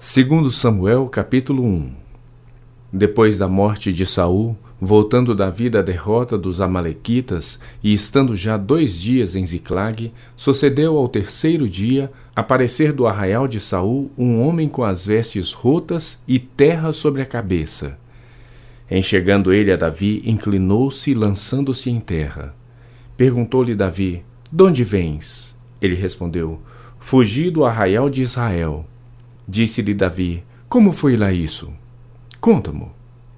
Segundo Samuel, capítulo 1 Depois da morte de Saul, voltando da derrota dos amalequitas e estando já dois dias em Ziclag, sucedeu ao terceiro dia aparecer do arraial de Saul um homem com as vestes rotas e terra sobre a cabeça. Enxergando ele a Davi, inclinou-se, lançando-se em terra. Perguntou-lhe Davi: De onde vens? Ele respondeu: Fugi do arraial de Israel. Disse-lhe Davi: Como foi lá isso? Conta-mo.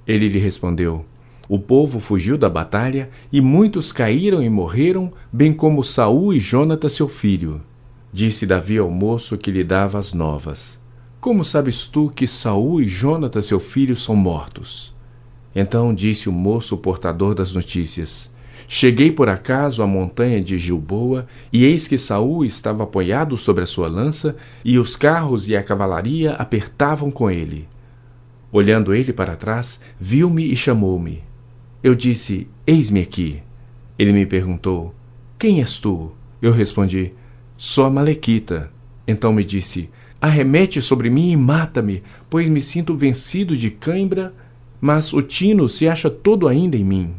Ele lhe respondeu: O povo fugiu da batalha e muitos caíram e morreram, bem como Saul e Jonatas seu filho. Disse Davi ao moço que lhe dava as novas: Como sabes tu que Saul e Jonatas seu filho são mortos? Então disse o moço portador das notícias: Cheguei por acaso à montanha de Gilboa, e eis que Saul estava apoiado sobre a sua lança, e os carros e a cavalaria apertavam com ele. Olhando ele para trás, viu-me e chamou-me. Eu disse: Eis-me aqui. Ele me perguntou: Quem és tu? Eu respondi: Sou a Malequita. Então me disse: Arremete sobre mim e mata-me, pois me sinto vencido de cãibra, mas o tino se acha todo ainda em mim.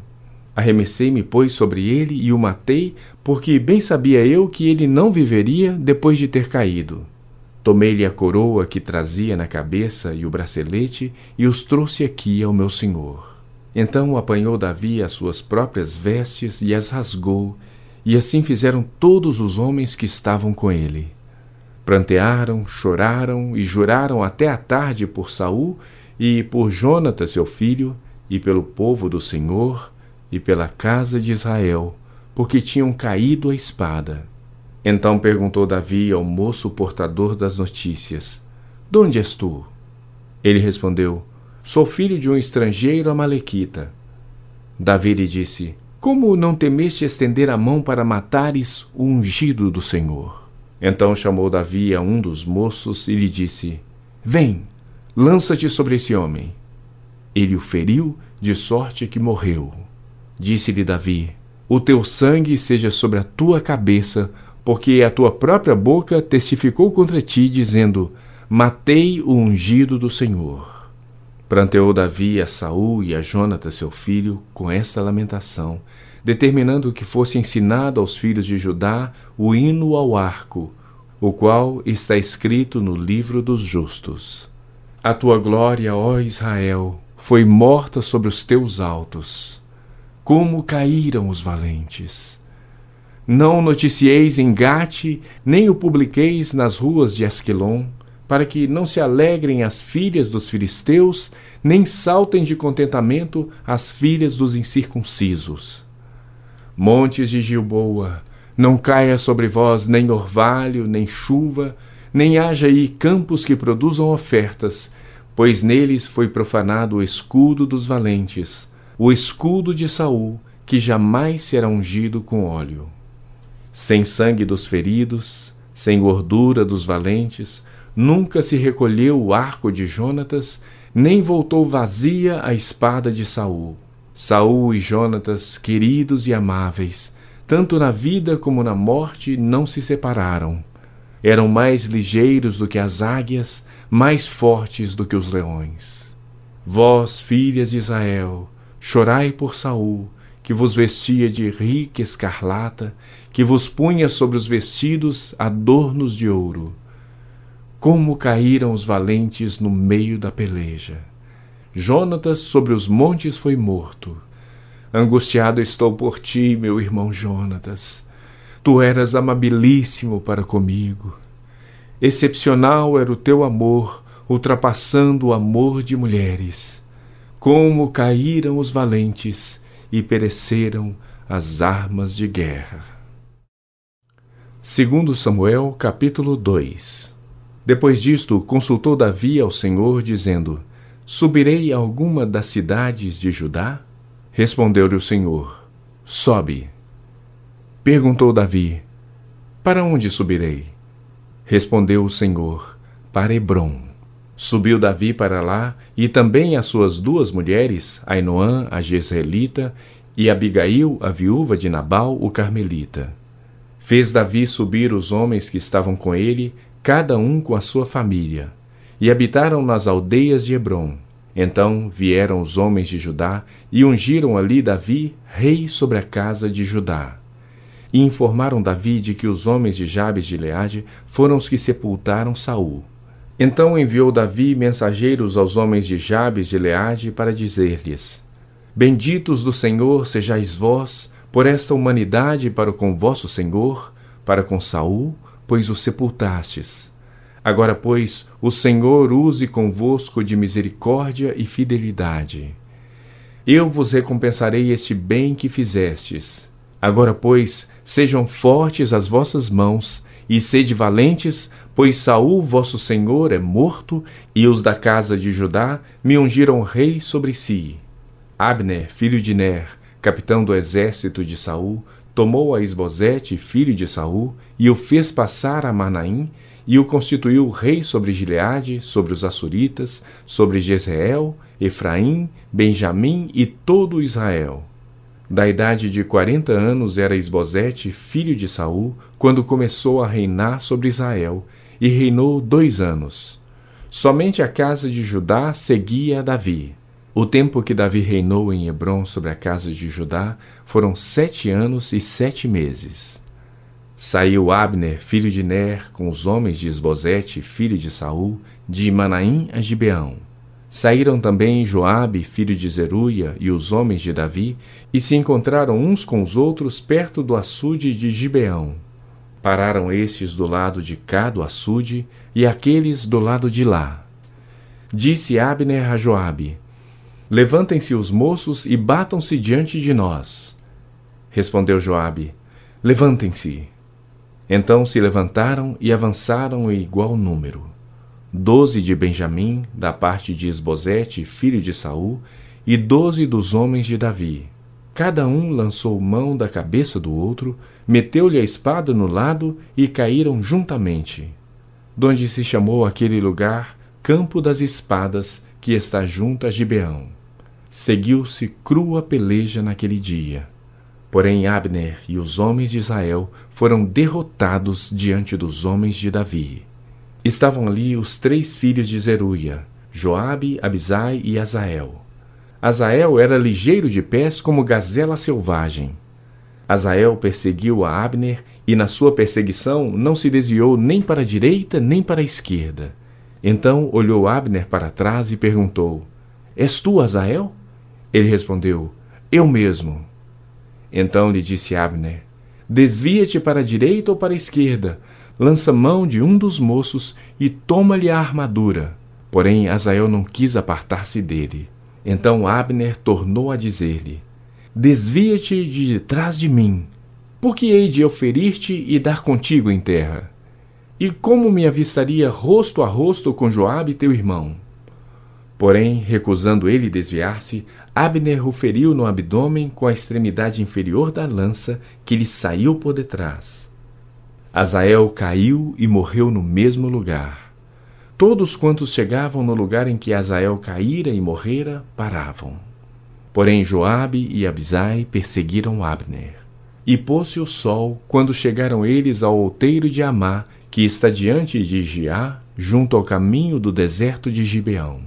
Arremessei-me, pois, sobre ele e o matei, porque bem sabia eu que ele não viveria depois de ter caído. Tomei-lhe a coroa que trazia na cabeça e o bracelete e os trouxe aqui ao meu senhor. Então apanhou Davi as suas próprias vestes e as rasgou, e assim fizeram todos os homens que estavam com ele. Prantearam, choraram e juraram até a tarde por Saul e por Jonatas seu filho e pelo povo do Senhor, e pela casa de Israel, porque tinham caído a espada. Então perguntou Davi ao moço portador das notícias: De onde és tu? Ele respondeu: Sou filho de um estrangeiro amalequita. Davi lhe disse: Como não temeste estender a mão para matares o ungido do Senhor? Então chamou Davi a um dos moços e lhe disse: Vem, lança-te sobre esse homem. Ele o feriu, de sorte que morreu. Disse-lhe Davi: O teu sangue seja sobre a tua cabeça, porque a tua própria boca testificou contra ti, dizendo: Matei o ungido do Senhor. Pranteou Davi a Saul e a Jonatas seu filho com esta lamentação, determinando que fosse ensinado aos filhos de Judá o hino ao arco, o qual está escrito no livro dos justos. A tua glória, ó Israel, foi morta sobre os teus altos como caíram os valentes. Não noticieis em Gate, nem o publiqueis nas ruas de Asquilon, para que não se alegrem as filhas dos filisteus, nem saltem de contentamento as filhas dos incircuncisos. Montes de Gilboa, não caia sobre vós nem orvalho, nem chuva, nem haja aí campos que produzam ofertas, pois neles foi profanado o escudo dos valentes o escudo de Saul, que jamais será ungido com óleo. Sem sangue dos feridos, sem gordura dos valentes, nunca se recolheu o arco de Jonatas, nem voltou vazia a espada de Saul. Saul e Jonatas, queridos e amáveis, tanto na vida como na morte, não se separaram. Eram mais ligeiros do que as águias, mais fortes do que os leões. Vós, filhas de Israel, Chorai por Saul, que vos vestia de rica escarlata, que vos punha sobre os vestidos adornos de ouro. Como caíram os valentes no meio da peleja. Jonatas sobre os montes foi morto. Angustiado estou por ti, meu irmão Jonatas. Tu eras amabilíssimo para comigo. Excepcional era o teu amor, ultrapassando o amor de mulheres como caíram os valentes e pereceram as armas de guerra. Segundo Samuel, capítulo 2. Depois disto, consultou Davi ao Senhor, dizendo: Subirei a alguma das cidades de Judá? Respondeu-lhe o Senhor: Sobe. Perguntou Davi: Para onde subirei? Respondeu o Senhor: Para Hebron. Subiu Davi para lá, e também as suas duas mulheres, Ainoã, a Jezreelita, e Abigail, a viúva de Nabal, o Carmelita. Fez Davi subir os homens que estavam com ele, cada um com a sua família. e habitaram nas aldeias de Hebron. Então vieram os homens de Judá e ungiram ali Davi, rei sobre a casa de Judá. E informaram Davi de que os homens de Jabes de Leade foram os que sepultaram Saul. Então enviou Davi mensageiros aos homens de Jabes de Leade para dizer-lhes: Benditos do Senhor sejais vós por esta humanidade para com vosso Senhor, para com Saul, pois o sepultastes. Agora, pois, o Senhor use convosco de misericórdia e fidelidade. Eu vos recompensarei este bem que fizestes. Agora, pois, sejam fortes as vossas mãos e sede valentes, pois Saul, vosso senhor, é morto, e os da casa de Judá me ungiram rei sobre si. Abner, filho de Ner, capitão do exército de Saul, tomou a Esbozete, filho de Saul, e o fez passar a Manaim, e o constituiu rei sobre Gileade, sobre os Assuritas, sobre Jezreel, Efraim, Benjamim e todo Israel. Da idade de quarenta anos era Esbozete, filho de Saul, quando começou a reinar sobre Israel, e reinou dois anos. Somente a casa de Judá seguia a Davi. O tempo que Davi reinou em Hebron sobre a casa de Judá foram sete anos e sete meses. Saiu Abner, filho de Ner, com os homens de Esbozete, filho de Saul, de Manaim a Gibeão. Saíram também Joabe, filho de Zeruia, e os homens de Davi, e se encontraram uns com os outros perto do açude de Gibeão. Pararam estes do lado de cá do açude, e aqueles do lado de lá. Disse Abner a Joabe: Levantem-se os moços e batam-se diante de nós. Respondeu Joabe: Levantem-se. Então se levantaram e avançaram em igual número. Doze de Benjamim, da parte de Esbozete, filho de Saul, e doze dos homens de Davi. Cada um lançou mão da cabeça do outro, meteu-lhe a espada no lado e caíram juntamente. Donde se chamou aquele lugar Campo das Espadas, que está junto a Gibeão. Seguiu-se crua peleja naquele dia. Porém, Abner e os homens de Israel foram derrotados diante dos homens de Davi. Estavam ali os três filhos de Zeruia, Joabe, Abisai e Azael. Azael era ligeiro de pés como gazela selvagem. Azael perseguiu a Abner e na sua perseguição não se desviou nem para a direita nem para a esquerda. Então olhou Abner para trás e perguntou: És tu Azael? Ele respondeu: Eu mesmo. Então lhe disse Abner: Desvia-te para a direita ou para a esquerda, lança mão de um dos moços e toma-lhe a armadura. Porém, Azael não quis apartar-se dele. Então Abner tornou a dizer-lhe: Desvia-te de detrás de mim, porque hei de eu ferir-te e dar contigo em terra. E como me avistaria rosto a rosto com Joabe teu irmão? Porém, recusando ele desviar-se, Abner o feriu no abdômen com a extremidade inferior da lança que lhe saiu por detrás. Azael caiu e morreu no mesmo lugar. Todos quantos chegavam no lugar em que Azael caíra e morrera, paravam. Porém Joabe e Abisai perseguiram Abner. E pôs-se o sol quando chegaram eles ao outeiro de Amá, que está diante de Giá, junto ao caminho do deserto de Gibeão.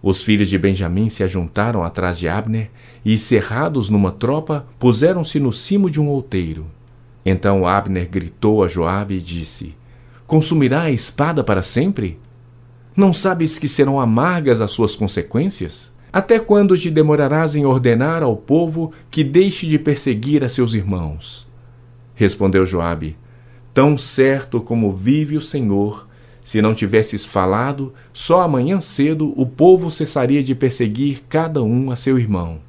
Os filhos de Benjamim se ajuntaram atrás de Abner e, cerrados numa tropa, puseram-se no cimo de um outeiro. Então Abner gritou a Joabe e disse: Consumirá a espada para sempre? Não sabes que serão amargas as suas consequências? Até quando te demorarás em ordenar ao povo que deixe de perseguir a seus irmãos? Respondeu Joabe: Tão certo como vive o Senhor, se não tivesses falado, só amanhã cedo o povo cessaria de perseguir cada um a seu irmão.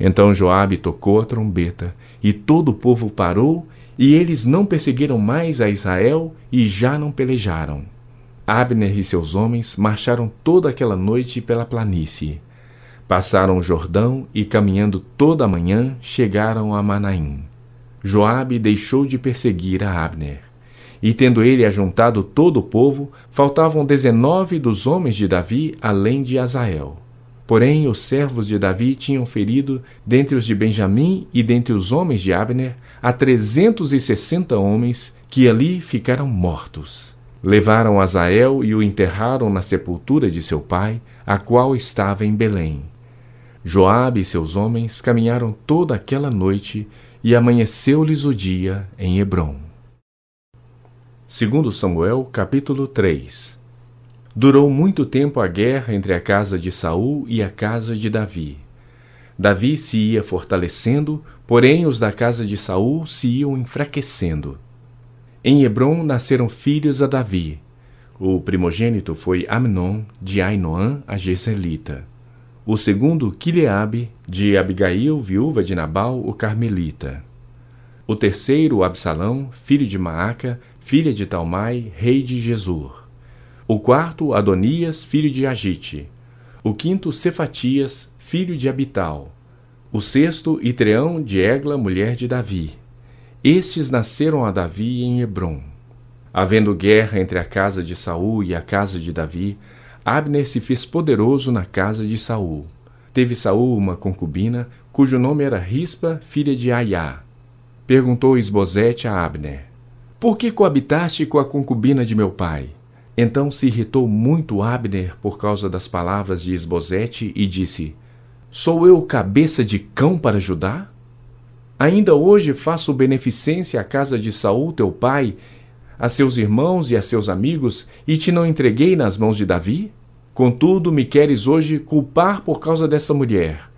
Então Joabe tocou a trombeta, e todo o povo parou, e eles não perseguiram mais a Israel e já não pelejaram. Abner e seus homens marcharam toda aquela noite pela planície. Passaram o Jordão e, caminhando toda a manhã, chegaram a Manaim. Joabe deixou de perseguir a Abner. E tendo ele ajuntado todo o povo, faltavam dezenove dos homens de Davi, além de Azael. Porém, os servos de Davi tinham ferido, dentre os de Benjamim e dentre os homens de Abner, a trezentos e sessenta homens, que ali ficaram mortos. Levaram Azael e o enterraram na sepultura de seu pai, a qual estava em Belém. Joabe e seus homens caminharam toda aquela noite e amanheceu-lhes o dia em Hebrom. Segundo Samuel, capítulo 3. Durou muito tempo a guerra entre a casa de Saul e a casa de Davi. Davi se ia fortalecendo, porém os da casa de Saul se iam enfraquecendo. Em Hebron nasceram filhos a Davi. O primogênito foi Amnon, de Ainoã, a Geselita. O segundo, Quileabe, de Abigail, viúva de Nabal, o Carmelita. O terceiro, Absalão, filho de Maaca, filha de Talmai, rei de Jesur. O quarto, Adonias, filho de Agite. O quinto, Cefatias, filho de Abital. O sexto, Itreão de Egla, mulher de Davi. Estes nasceram a Davi em Hebron. Havendo guerra entre a casa de Saul e a casa de Davi, Abner se fez poderoso na casa de Saul. Teve Saul uma concubina, cujo nome era Rispa, filha de Aiá. Perguntou Esbozete a Abner: Por que coabitaste com a concubina de meu pai? Então se irritou muito Abner por causa das palavras de Esbozete e disse: Sou eu cabeça de cão para Judá? Ainda hoje faço beneficência à casa de Saul, teu pai, a seus irmãos e a seus amigos, e te não entreguei nas mãos de Davi? Contudo, me queres hoje culpar por causa desta mulher.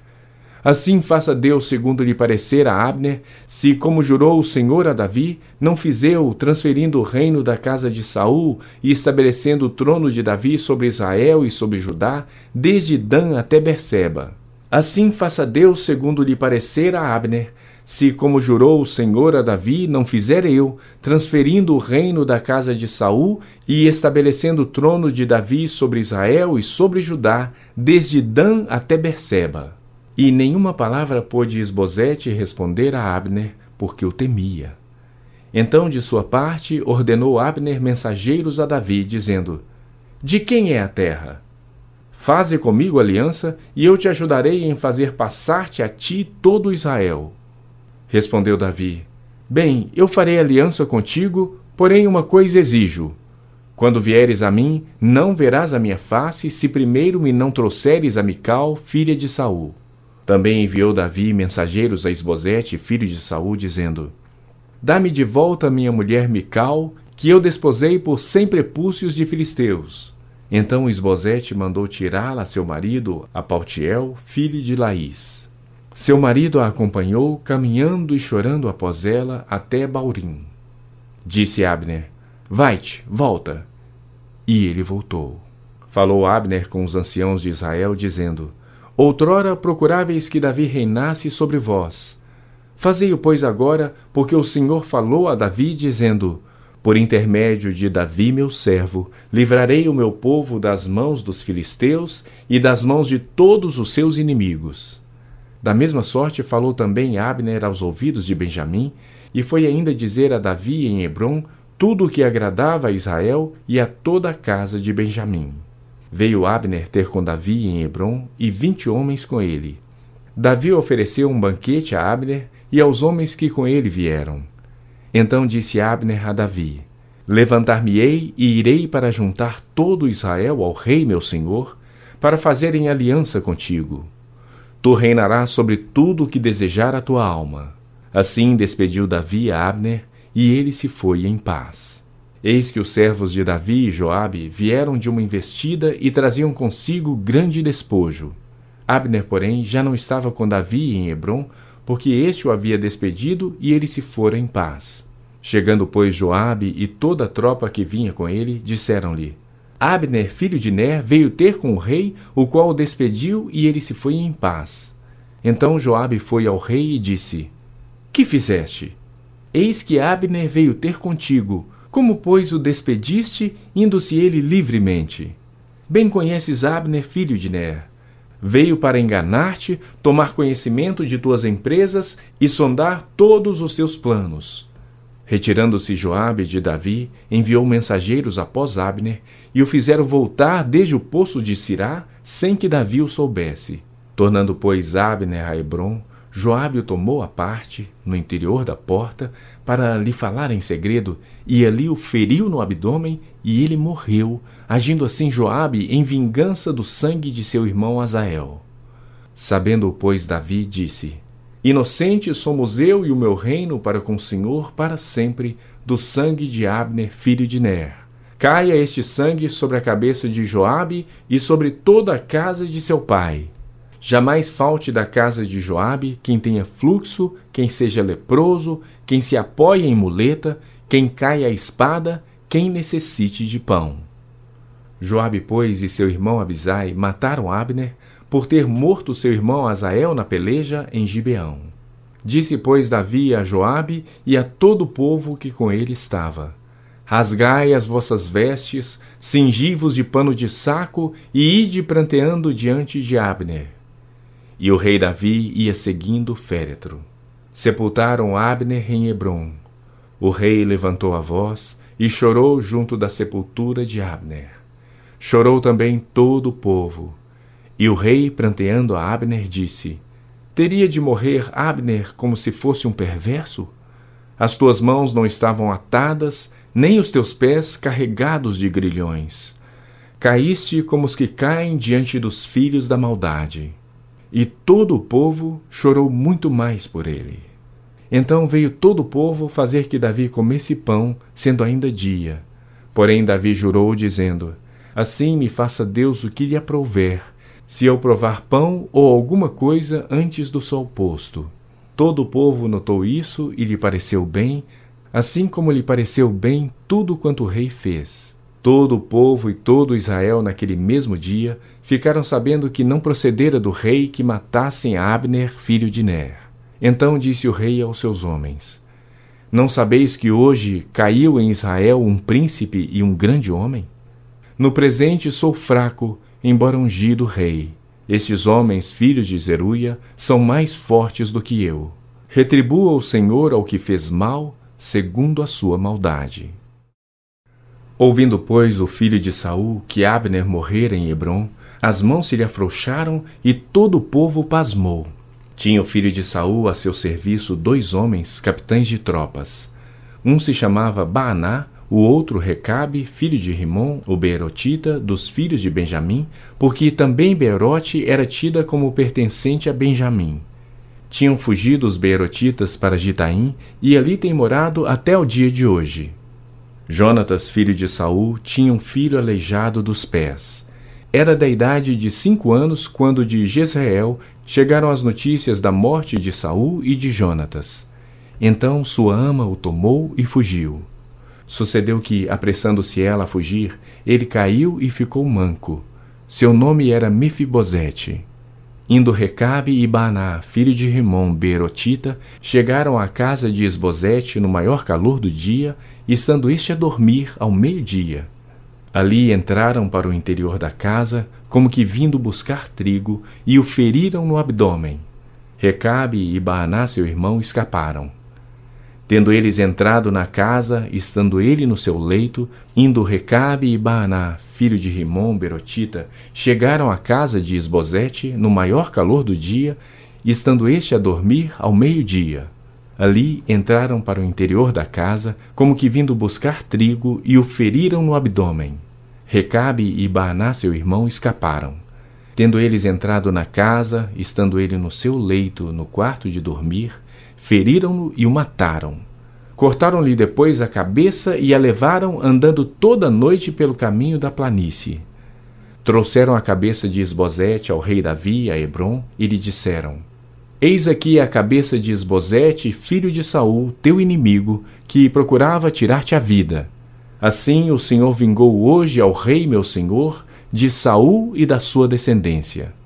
Assim faça Deus segundo lhe parecer a Abner, se, como jurou o Senhor a Davi, não fiz eu, transferindo o reino da casa de Saul e estabelecendo o trono de Davi sobre Israel e sobre Judá, desde Dan até Berseba. Assim faça Deus segundo lhe parecer a Abner, se, como jurou o Senhor a Davi, não fizer eu, transferindo o reino da casa de Saul e estabelecendo o trono de Davi sobre Israel e sobre Judá, desde Dan até Berseba. E nenhuma palavra pôde Esbozete responder a Abner, porque o temia. Então, de sua parte, ordenou Abner mensageiros a Davi, dizendo: De quem é a terra? Faze comigo aliança, e eu te ajudarei em fazer passar-te a ti todo Israel. Respondeu Davi: Bem, eu farei aliança contigo, porém uma coisa exijo. Quando vieres a mim, não verás a minha face, se primeiro me não trouxeres a Mical, filha de Saul. Também enviou Davi mensageiros a Esbozete, filho de Saul, dizendo: Dá-me de volta minha mulher Mical, que eu desposei por cem prepúcios de filisteus. Então Esbozete mandou tirá-la a seu marido, a Pautiel, filho de Laís. Seu marido a acompanhou, caminhando e chorando após ela até Baurim. Disse Abner: Vai-te, volta. E ele voltou. Falou Abner com os anciãos de Israel, dizendo: Outrora procuráveis que Davi reinasse sobre vós. Fazei-o, pois, agora, porque o Senhor falou a Davi, dizendo: Por intermédio de Davi, meu servo, livrarei o meu povo das mãos dos filisteus e das mãos de todos os seus inimigos. Da mesma sorte falou também Abner aos ouvidos de Benjamim, e foi ainda dizer a Davi em Hebron tudo o que agradava a Israel e a toda a casa de Benjamim. Veio Abner ter com Davi em Hebron e vinte homens com ele. Davi ofereceu um banquete a Abner e aos homens que com ele vieram. Então disse Abner a Davi: Levantar-me-ei e irei para juntar todo Israel ao rei meu senhor, para fazerem aliança contigo. Tu reinarás sobre tudo o que desejar a tua alma. Assim despediu Davi a Abner, e ele se foi em paz. Eis que os servos de Davi e Joabe vieram de uma investida e traziam consigo grande despojo. Abner, porém, já não estava com Davi em Hebron, porque este o havia despedido e ele se fora em paz. Chegando, pois, Joabe e toda a tropa que vinha com ele, disseram-lhe: Abner, filho de Ner, veio ter com o rei, o qual o despediu, e ele se foi em paz. Então Joabe foi ao rei e disse: Que fizeste? Eis que Abner veio ter contigo. Como, pois, o despediste, indo-se ele livremente? Bem conheces Abner, filho de Ner. Veio para enganar-te, tomar conhecimento de tuas empresas e sondar todos os seus planos. Retirando-se Joabe de Davi, enviou mensageiros após Abner e o fizeram voltar desde o poço de Sirá, sem que Davi o soubesse. Tornando, pois, Abner a Hebron, Joabe o tomou à parte, no interior da porta, para lhe falar em segredo, e ali o feriu no abdômen, e ele morreu, agindo assim Joabe em vingança do sangue de seu irmão Azael. Sabendo, pois, Davi disse: Inocente somos eu e o meu reino para com o Senhor para sempre, do sangue de Abner, filho de Ner. Caia este sangue sobre a cabeça de Joabe e sobre toda a casa de seu pai. Jamais falte da casa de Joabe quem tenha fluxo, quem seja leproso, quem se apoie em muleta, quem caia a espada, quem necessite de pão. Joabe, pois, e seu irmão Abisai mataram Abner por ter morto seu irmão Azael na peleja em Gibeão. Disse, pois, Davi a Joabe e a todo o povo que com ele estava: Rasgai as vossas vestes, cingi-vos de pano de saco e ide pranteando diante de Abner. E o rei Davi ia seguindo o féretro. Sepultaram Abner em Hebron. O rei levantou a voz e chorou junto da sepultura de Abner. Chorou também todo o povo. E o rei, pranteando a Abner, disse: Teria de morrer Abner como se fosse um perverso? As tuas mãos não estavam atadas, nem os teus pés carregados de grilhões. Caíste como os que caem diante dos filhos da maldade. E todo o povo chorou muito mais por ele. Então veio todo o povo fazer que Davi comesse pão, sendo ainda dia. Porém Davi jurou, dizendo: Assim me faça Deus o que lhe aprouver, se eu provar pão ou alguma coisa antes do sol posto. Todo o povo notou isso e lhe pareceu bem, assim como lhe pareceu bem tudo quanto o rei fez. Todo o povo e todo Israel naquele mesmo dia ficaram sabendo que não procedera do rei que matassem Abner, filho de Ner. Então disse o rei aos seus homens: Não sabeis que hoje caiu em Israel um príncipe e um grande homem? No presente sou fraco embora ungido rei. Estes homens, filhos de Zeruia, são mais fortes do que eu. Retribua o Senhor ao que fez mal, segundo a sua maldade. Ouvindo, pois, o filho de Saul que Abner morrera em Hebron, as mãos se lhe afrouxaram e todo o povo pasmou. Tinha o filho de Saul a seu serviço dois homens, capitães de tropas. Um se chamava Baaná, o outro Recabe, filho de Rimon, o Beerotita, dos filhos de Benjamim, porque também Beerote era tida como pertencente a Benjamim. Tinham fugido os Beerotitas para Gitaim e ali têm morado até o dia de hoje. Jonatas, filho de Saul, tinha um filho aleijado dos pés. Era da idade de cinco anos quando de Jezreel chegaram as notícias da morte de Saul e de Jonatas. Então sua ama o tomou e fugiu. Sucedeu que, apressando-se ela a fugir, ele caiu e ficou manco. Seu nome era Mefibosete. Indo Recabe e Baná, filho de Rimon, Berotita, chegaram à casa de Esbozete no maior calor do dia, estando este a dormir ao meio-dia. Ali entraram para o interior da casa, como que vindo buscar trigo, e o feriram no abdômen. Recabe e Baaná, seu irmão, escaparam. Tendo eles entrado na casa, estando ele no seu leito, indo Recabe e Baaná, filho de Rimon, Berotita, chegaram à casa de Esbozete no maior calor do dia, estando este a dormir ao meio-dia. Ali entraram para o interior da casa, como que vindo buscar trigo, e o feriram no abdômen. Recabe e Baaná, seu irmão, escaparam. Tendo eles entrado na casa, estando ele no seu leito, no quarto de dormir, feriram-no e o mataram. Cortaram-lhe depois a cabeça e a levaram andando toda noite pelo caminho da planície. Trouxeram a cabeça de Esbozete ao rei Davi a Hebron e lhe disseram: Eis aqui a cabeça de Esbozete, filho de Saul, teu inimigo, que procurava tirar-te a vida. Assim o Senhor vingou hoje ao rei meu senhor de Saul e da sua descendência.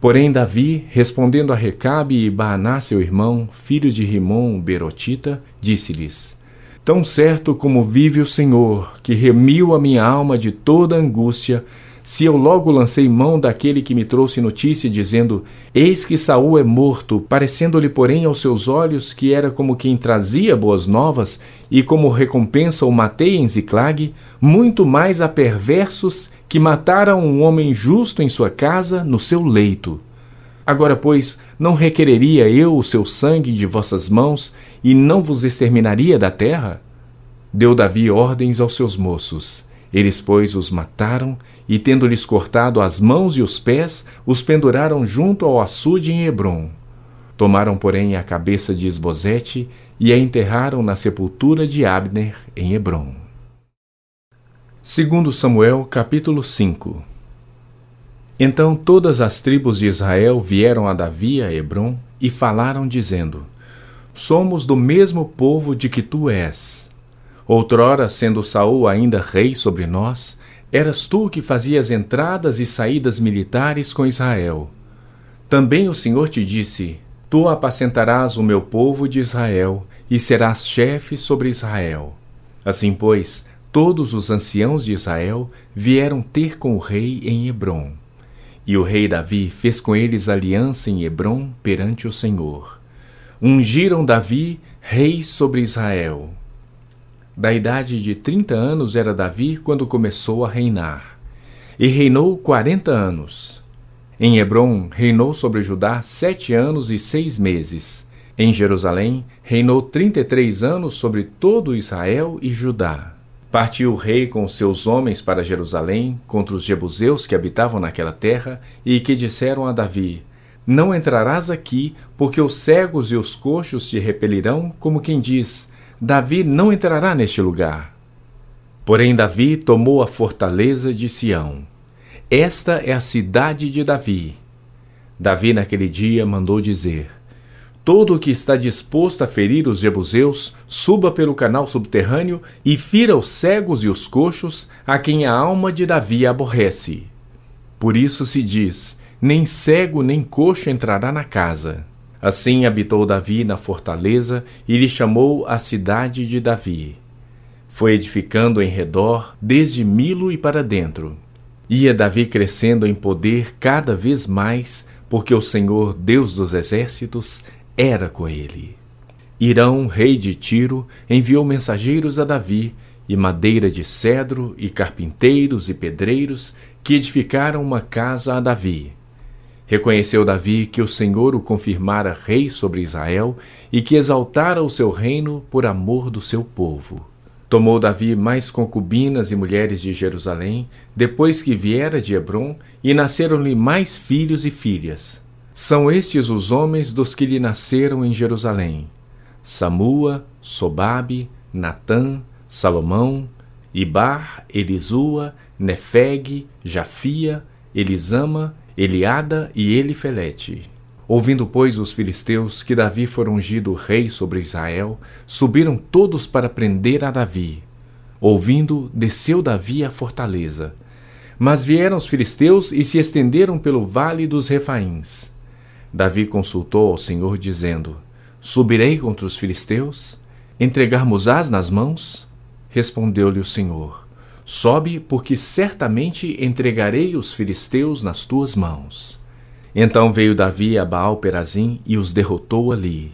Porém, Davi, respondendo a Recabe e Baaná, seu irmão, filho de Rimon, Berotita, disse-lhes: Tão certo como vive o Senhor, que remiu a minha alma de toda angústia, se eu logo lancei mão daquele que me trouxe notícia, dizendo: Eis que Saul é morto, parecendo-lhe, porém, aos seus olhos que era como quem trazia boas novas, e como recompensa o matei em Ziclag, muito mais a perversos que mataram um homem justo em sua casa, no seu leito. Agora, pois, não requereria eu o seu sangue de vossas mãos e não vos exterminaria da terra? Deu Davi ordens aos seus moços. Eles, pois, os mataram e, tendo-lhes cortado as mãos e os pés, os penduraram junto ao açude em Hebron. Tomaram, porém, a cabeça de Esbozete e a enterraram na sepultura de Abner em Hebron. Segundo Samuel, capítulo 5 Então todas as tribos de Israel vieram a Davi a Hebron e falaram dizendo: Somos do mesmo povo de que tu és. Outrora, sendo Saul ainda rei sobre nós, eras tu que fazias entradas e saídas militares com Israel. Também o Senhor te disse: Tu apacentarás o meu povo de Israel e serás chefe sobre Israel. Assim, pois, todos os anciãos de Israel vieram ter com o rei em Hebron. E o rei Davi fez com eles aliança em Hebron perante o Senhor. Ungiram Davi rei sobre Israel. Da idade de trinta anos era Davi quando começou a reinar. E reinou quarenta anos. Em Hebron reinou sobre Judá sete anos e seis meses. Em Jerusalém reinou trinta e três anos sobre todo Israel e Judá. Partiu o rei com seus homens para Jerusalém contra os jebuseus que habitavam naquela terra e que disseram a Davi: Não entrarás aqui, porque os cegos e os coxos te repelirão, como quem diz: Davi não entrará neste lugar. Porém, Davi tomou a fortaleza de Sião. Esta é a cidade de Davi. Davi, naquele dia, mandou dizer: Todo o que está disposto a ferir os jebuseus, suba pelo canal subterrâneo e fira os cegos e os coxos, a quem a alma de Davi aborrece. Por isso se diz: nem cego nem coxo entrará na casa. Assim habitou Davi na fortaleza e lhe chamou a cidade de Davi. Foi edificando em redor, desde Milo e para dentro. Ia Davi crescendo em poder cada vez mais, porque o Senhor, Deus dos exércitos, era com ele. Irão, rei de Tiro, enviou mensageiros a Davi, e madeira de cedro, e carpinteiros e pedreiros, que edificaram uma casa a Davi. Reconheceu Davi que o Senhor o confirmara rei sobre Israel e que exaltara o seu reino por amor do seu povo. Tomou Davi mais concubinas e mulheres de Jerusalém, depois que viera de Hebron, e nasceram-lhe mais filhos e filhas. São estes os homens dos que lhe nasceram em Jerusalém: Samua, Sobabe, Natã, Salomão, Ibar, Elisua, Nefeg, Jafia, Elisama, Eliada e Elifelete. Ouvindo, pois, os filisteus que Davi fora ungido rei sobre Israel, subiram todos para prender a Davi. Ouvindo, desceu Davi à fortaleza. Mas vieram os filisteus e se estenderam pelo vale dos Refaíns. Davi consultou ao Senhor, dizendo: Subirei contra os filisteus? Entregar-mos-ás nas mãos? Respondeu-lhe o Senhor: Sobe, porque certamente entregarei os filisteus nas tuas mãos. Então veio Davi a Baal-Perazim e os derrotou ali.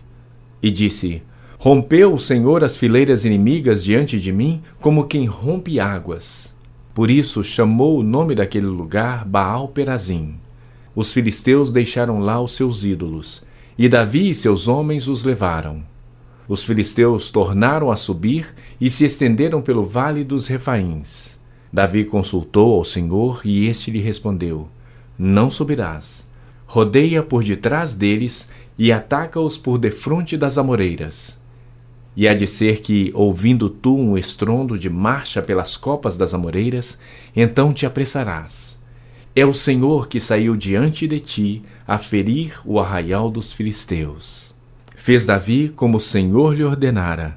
E disse: Rompeu o Senhor as fileiras inimigas diante de mim, como quem rompe águas. Por isso chamou o nome daquele lugar Baal-Perazim. Os filisteus deixaram lá os seus ídolos, e Davi e seus homens os levaram. Os filisteus tornaram a subir e se estenderam pelo vale dos Refaíns. Davi consultou ao Senhor e este lhe respondeu: Não subirás. Rodeia por detrás deles e ataca-os por defronte das amoreiras. E há de ser que, ouvindo tu um estrondo de marcha pelas copas das amoreiras, então te apressarás é o Senhor que saiu diante de ti a ferir o arraial dos filisteus. Fez Davi como o Senhor lhe ordenara,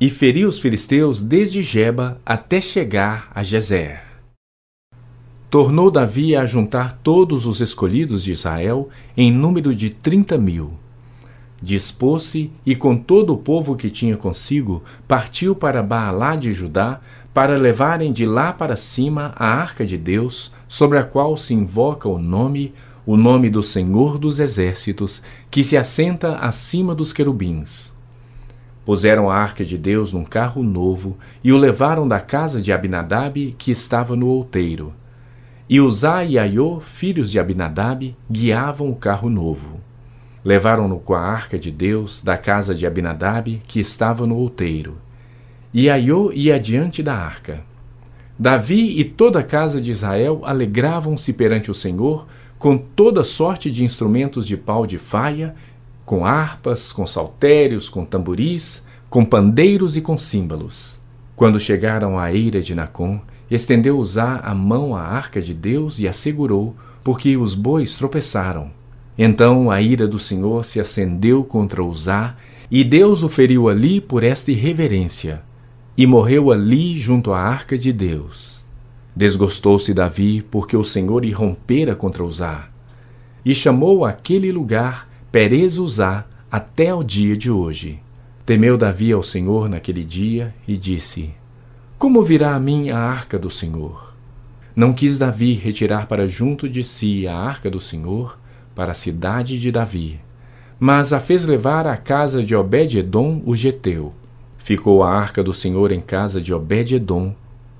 e feriu os filisteus desde Geba até chegar a Jezer. Tornou Davi a juntar todos os escolhidos de Israel em número de trinta mil. Dispôs-se e com todo o povo que tinha consigo partiu para Baalá de Judá para levarem de lá para cima a arca de Deus, sobre a qual se invoca o nome, o nome do Senhor dos Exércitos, que se assenta acima dos querubins. Puseram a arca de Deus num carro novo e o levaram da casa de Abinadab, que estava no outeiro. E Uzá e Aiô, filhos de Abinadab, guiavam o carro novo. Levaram-no com a arca de Deus da casa de Abinadab, que estava no outeiro. E Aiô ia adiante da arca. Davi e toda a casa de Israel alegravam-se perante o Senhor com toda sorte de instrumentos de pau de faia, com harpas, com saltérios, com tamboris, com pandeiros e com símbolos. Quando chegaram à eira de Nacon, estendeu Uzá a mão à arca de Deus e a segurou, porque os bois tropeçaram. Então a ira do Senhor se acendeu contra Uzá, e Deus o feriu ali por esta irreverência, e morreu ali junto à arca de Deus. Desgostou-se Davi, porque o Senhor irrompera contra Uzá, e chamou aquele lugar Perez Uzá até o dia de hoje. Temeu Davi ao Senhor naquele dia e disse: Como virá a mim a arca do Senhor? Não quis Davi retirar para junto de si a arca do Senhor, para a cidade de Davi, mas a fez levar à casa de Obed-edom o geteu. Ficou a arca do Senhor em casa de Obed-edom.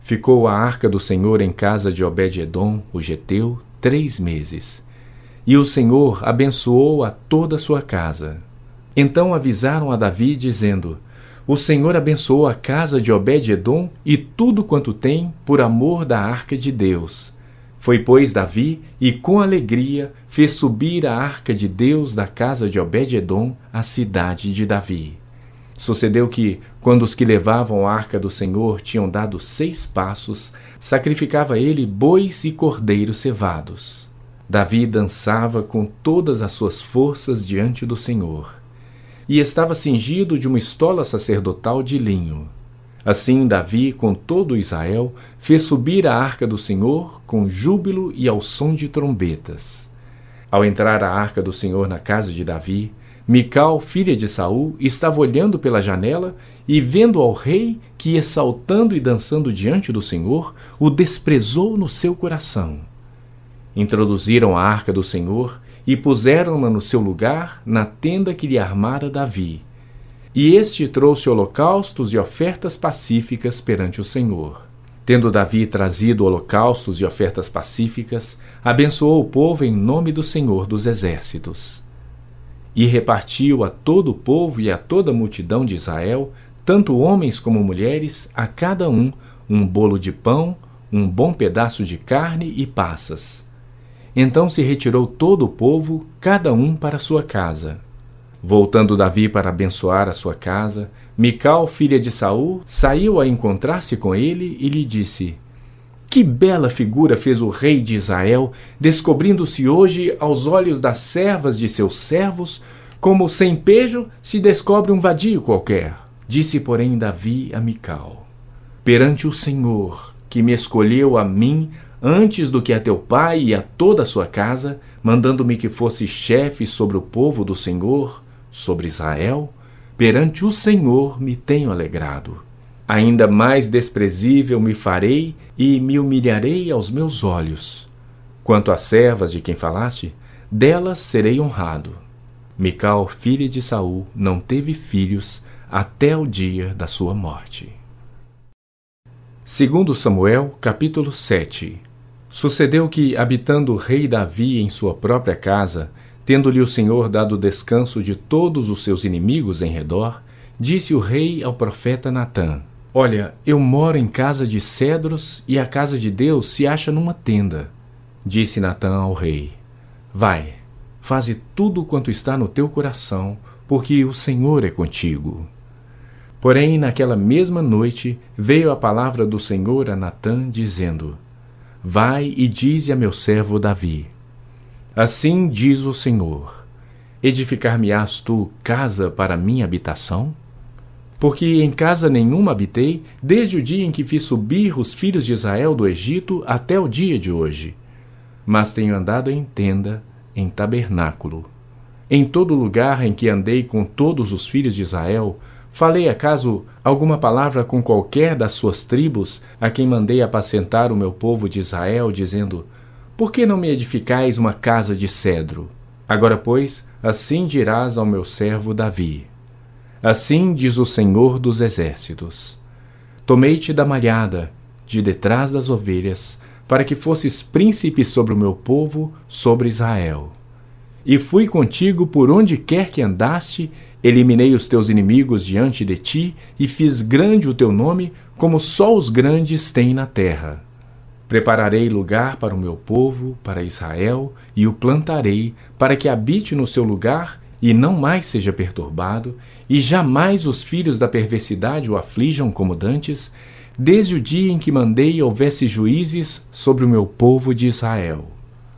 Ficou a arca do Senhor em casa de Obed-edom, o geteu, três meses. E o Senhor abençoou a toda a sua casa. Então avisaram a Davi, dizendo: O Senhor abençoou a casa de Obed-edom e tudo quanto tem, por amor da arca de Deus foi, pois, Davi, e com alegria fez subir a arca de Deus da casa de Obed-edom à cidade de Davi. Sucedeu que, quando os que levavam a arca do Senhor tinham dado seis passos, sacrificava ele bois e cordeiros cevados. Davi dançava com todas as suas forças diante do Senhor, e estava cingido de uma estola sacerdotal de linho. Assim, Davi, com todo Israel, fez subir a arca do Senhor com júbilo e ao som de trombetas. Ao entrar a arca do Senhor na casa de Davi, Mical, filha de Saul, estava olhando pela janela e vendo ao rei que ia saltando e dançando diante do Senhor, o desprezou no seu coração. Introduziram a arca do Senhor e puseram-na no seu lugar na tenda que lhe armara Davi e este trouxe holocaustos e ofertas pacíficas perante o Senhor. Tendo Davi trazido holocaustos e ofertas pacíficas, abençoou o povo em nome do Senhor dos Exércitos. E repartiu a todo o povo e a toda a multidão de Israel, tanto homens como mulheres, a cada um um bolo de pão, um bom pedaço de carne e passas. Então se retirou todo o povo, cada um para sua casa. Voltando Davi para abençoar a sua casa, Mical, filha de Saul, saiu a encontrar-se com ele e lhe disse: Que bela figura fez o rei de Israel, descobrindo-se hoje aos olhos das servas de seus servos, como sem pejo se descobre um vadio qualquer. Disse, porém, Davi a Mical: Perante o Senhor, que me escolheu a mim antes do que a teu pai e a toda a sua casa, mandando-me que fosse chefe sobre o povo do Senhor, sobre Israel, perante o Senhor me tenho alegrado. Ainda mais desprezível me farei e me humilharei aos meus olhos. Quanto às servas de quem falaste, delas serei honrado. Mical, filha de Saul, não teve filhos até o dia da sua morte. Segundo Samuel, capítulo 7. Sucedeu que, habitando o rei Davi em sua própria casa, Tendo-lhe o Senhor dado descanso de todos os seus inimigos em redor, disse o rei ao profeta Natã: Olha, eu moro em casa de cedros e a casa de Deus se acha numa tenda. Disse Natã ao rei: Vai, faze tudo quanto está no teu coração, porque o Senhor é contigo. Porém, naquela mesma noite veio a palavra do Senhor a Natã, dizendo: Vai e dize a meu servo Davi: Assim diz o Senhor: Edificar-me-ás tu casa para minha habitação? Porque em casa nenhuma habitei, desde o dia em que fiz subir os filhos de Israel do Egito até o dia de hoje. Mas tenho andado em tenda, em tabernáculo. Em todo lugar em que andei com todos os filhos de Israel, falei acaso alguma palavra com qualquer das suas tribos, a quem mandei apacentar o meu povo de Israel, dizendo: por que não me edificais uma casa de cedro? Agora, pois, assim dirás ao meu servo Davi: Assim diz o Senhor dos Exércitos: Tomei-te da malhada, de detrás das ovelhas, para que fosses príncipe sobre o meu povo, sobre Israel. E fui contigo por onde quer que andaste, eliminei os teus inimigos diante de ti, e fiz grande o teu nome, como só os grandes têm na terra. Prepararei lugar para o meu povo, para Israel, e o plantarei, para que habite no seu lugar e não mais seja perturbado, e jamais os filhos da perversidade o aflijam como dantes, desde o dia em que mandei houvesse juízes sobre o meu povo de Israel.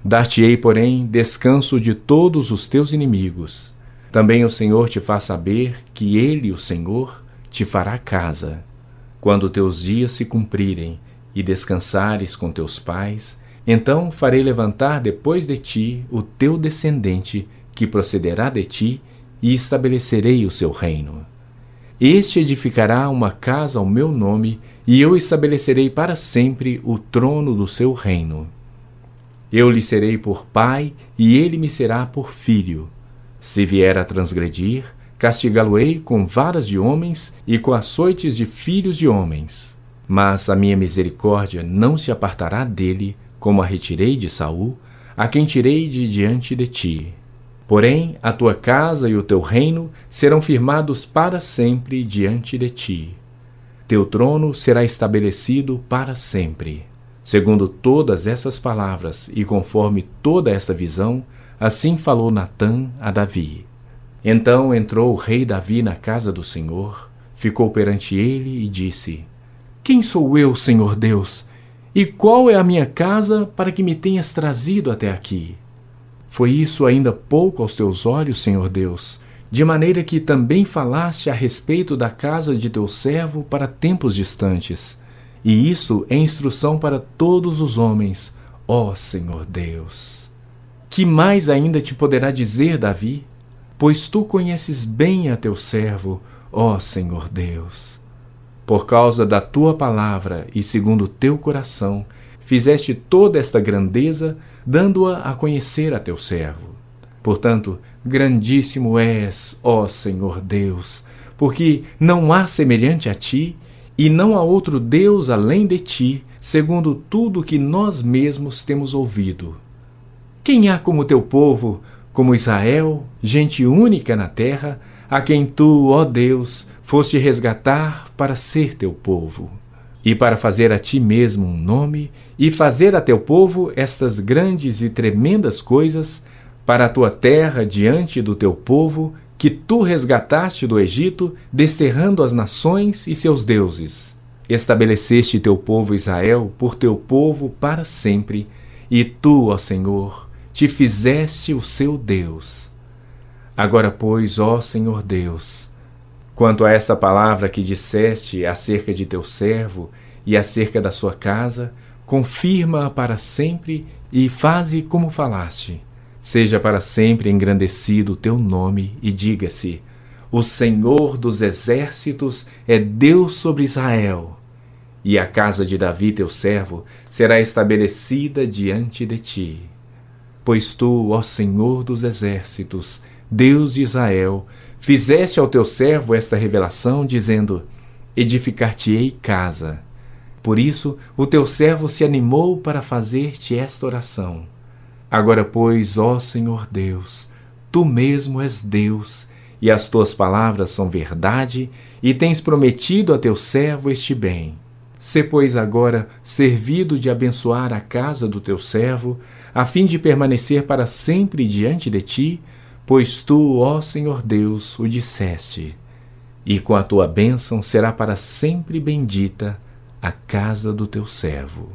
Dar-te-ei, porém, descanso de todos os teus inimigos. Também o Senhor te faz saber que Ele, o Senhor, te fará casa. Quando teus dias se cumprirem, e descansares com teus pais, então farei levantar depois de ti o teu descendente, que procederá de ti, e estabelecerei o seu reino. Este edificará uma casa ao meu nome, e eu estabelecerei para sempre o trono do seu reino. Eu lhe serei por pai, e ele me será por filho. Se vier a transgredir, castigá-lo-ei com varas de homens e com açoites de filhos de homens mas a minha misericórdia não se apartará dele, como a retirei de Saul, a quem tirei de diante de ti. Porém, a tua casa e o teu reino serão firmados para sempre diante de ti. Teu trono será estabelecido para sempre. Segundo todas essas palavras e conforme toda esta visão, assim falou Natã a Davi. Então entrou o rei Davi na casa do Senhor, ficou perante ele e disse: quem sou eu, Senhor Deus? E qual é a minha casa para que me tenhas trazido até aqui? Foi isso ainda pouco aos teus olhos, Senhor Deus, de maneira que também falaste a respeito da casa de teu servo para tempos distantes. E isso é instrução para todos os homens, ó Senhor Deus. Que mais ainda te poderá dizer, Davi? Pois tu conheces bem a teu servo, ó Senhor Deus. Por causa da tua palavra e segundo o teu coração, fizeste toda esta grandeza, dando-a a conhecer a teu servo. Portanto, grandíssimo és, ó Senhor Deus, porque não há semelhante a ti, e não há outro Deus além de ti, segundo tudo que nós mesmos temos ouvido. Quem há como teu povo, como Israel, gente única na terra, a quem tu, ó Deus, foste resgatar para ser teu povo, e para fazer a ti mesmo um nome, e fazer a teu povo estas grandes e tremendas coisas, para a tua terra diante do teu povo, que tu resgataste do Egito, desterrando as nações e seus deuses. Estabeleceste teu povo Israel por teu povo para sempre, e tu, ó Senhor, te fizeste o seu Deus. Agora, pois, ó Senhor Deus, quanto a essa palavra que disseste acerca de teu servo e acerca da sua casa, confirma-a para sempre e faze como falaste. Seja para sempre engrandecido o teu nome e diga-se: O Senhor dos exércitos é Deus sobre Israel. E a casa de Davi, teu servo, será estabelecida diante de ti. Pois tu, ó Senhor dos exércitos, Deus de Israel, fizeste ao teu servo esta revelação, dizendo: Edificar-te-ei casa. Por isso o teu servo se animou para fazer-te esta oração. Agora, pois, ó Senhor Deus, tu mesmo és Deus, e as tuas palavras são verdade, e tens prometido a teu servo este bem. Se, pois, agora servido de abençoar a casa do teu servo, a fim de permanecer para sempre diante de ti, Pois tu, ó Senhor Deus, o disseste, e com a tua bênção será para sempre bendita a casa do teu servo.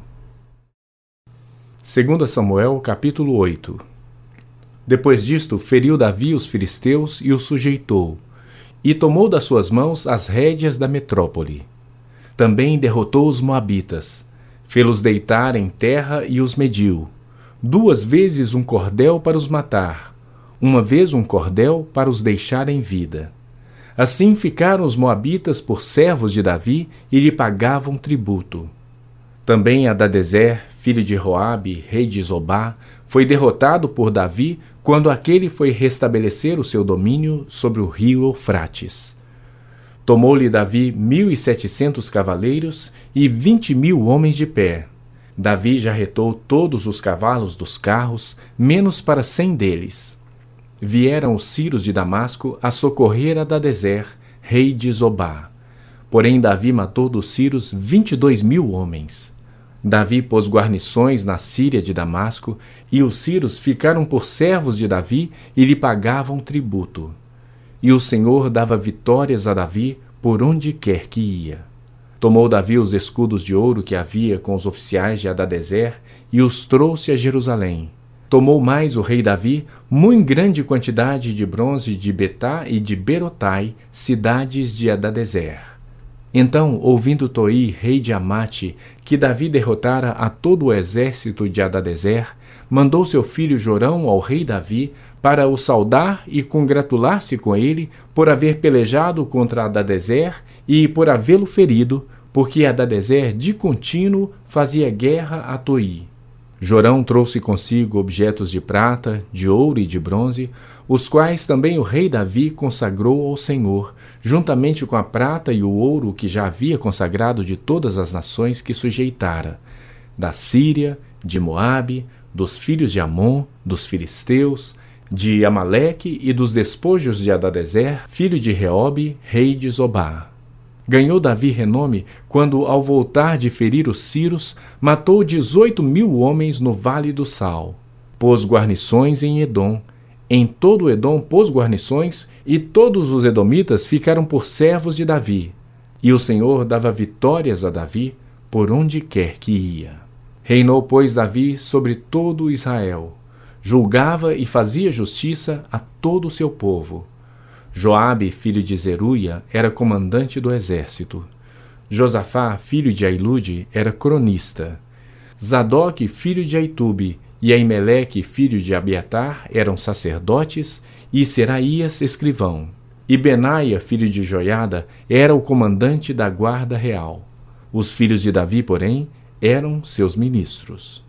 2 Samuel capítulo 8 Depois disto, feriu Davi os filisteus e os sujeitou, e tomou das suas mãos as rédeas da metrópole. Também derrotou os moabitas, fê-los deitar em terra e os mediu, duas vezes um cordel para os matar, uma vez um cordel para os deixar em vida. Assim ficaram os moabitas por servos de Davi e lhe pagavam tributo. Também Adadezer, filho de Roabe, rei de Zobá, foi derrotado por Davi quando aquele foi restabelecer o seu domínio sobre o rio Eufrates. Tomou-lhe Davi mil e setecentos cavaleiros e vinte mil homens de pé, Davi já retou todos os cavalos dos carros, menos para cem deles. Vieram os Círios de Damasco a socorrer a Dadezer, rei de Zobá. Porém, Davi matou dos Círios vinte e dois mil homens. Davi pôs guarnições na Síria de Damasco, e os Círios ficaram por servos de Davi e lhe pagavam tributo. E o Senhor dava vitórias a Davi por onde quer que ia. Tomou Davi os escudos de ouro que havia com os oficiais de Adadezer e os trouxe a Jerusalém. Tomou mais o rei Davi muito grande quantidade de bronze de Betá e de Berotai, cidades de Adadezer. Então, ouvindo Toi, rei de Amate, que Davi derrotara a todo o exército de Adadezer, mandou seu filho Jorão ao rei Davi para o saudar e congratular-se com ele por haver pelejado contra Adadezer e por havê-lo ferido, porque Adadezer de contínuo fazia guerra a Toi. Jorão trouxe consigo objetos de prata, de ouro e de bronze, os quais também o rei Davi consagrou ao Senhor, juntamente com a prata e o ouro que já havia consagrado de todas as nações que sujeitara, da Síria, de Moabe, dos filhos de Amon, dos filisteus, de Amaleque e dos despojos de Adadezer, filho de Reobe, rei de Zobá. Ganhou Davi renome quando, ao voltar de ferir os Círios, matou dezoito mil homens no Vale do Sal. Pôs guarnições em Edom. Em todo Edom pôs guarnições, e todos os edomitas ficaram por servos de Davi. E o Senhor dava vitórias a Davi por onde quer que ia. Reinou, pois, Davi sobre todo Israel. Julgava e fazia justiça a todo o seu povo Joabe, filho de Zeruia, era comandante do exército. Josafá, filho de Ailude, era cronista. Zadok, filho de Aitube, e Aimeleque, filho de Abiatar, eram sacerdotes, e Seraías, escrivão. E Benaia, filho de Joiada, era o comandante da guarda real. Os filhos de Davi, porém, eram seus ministros.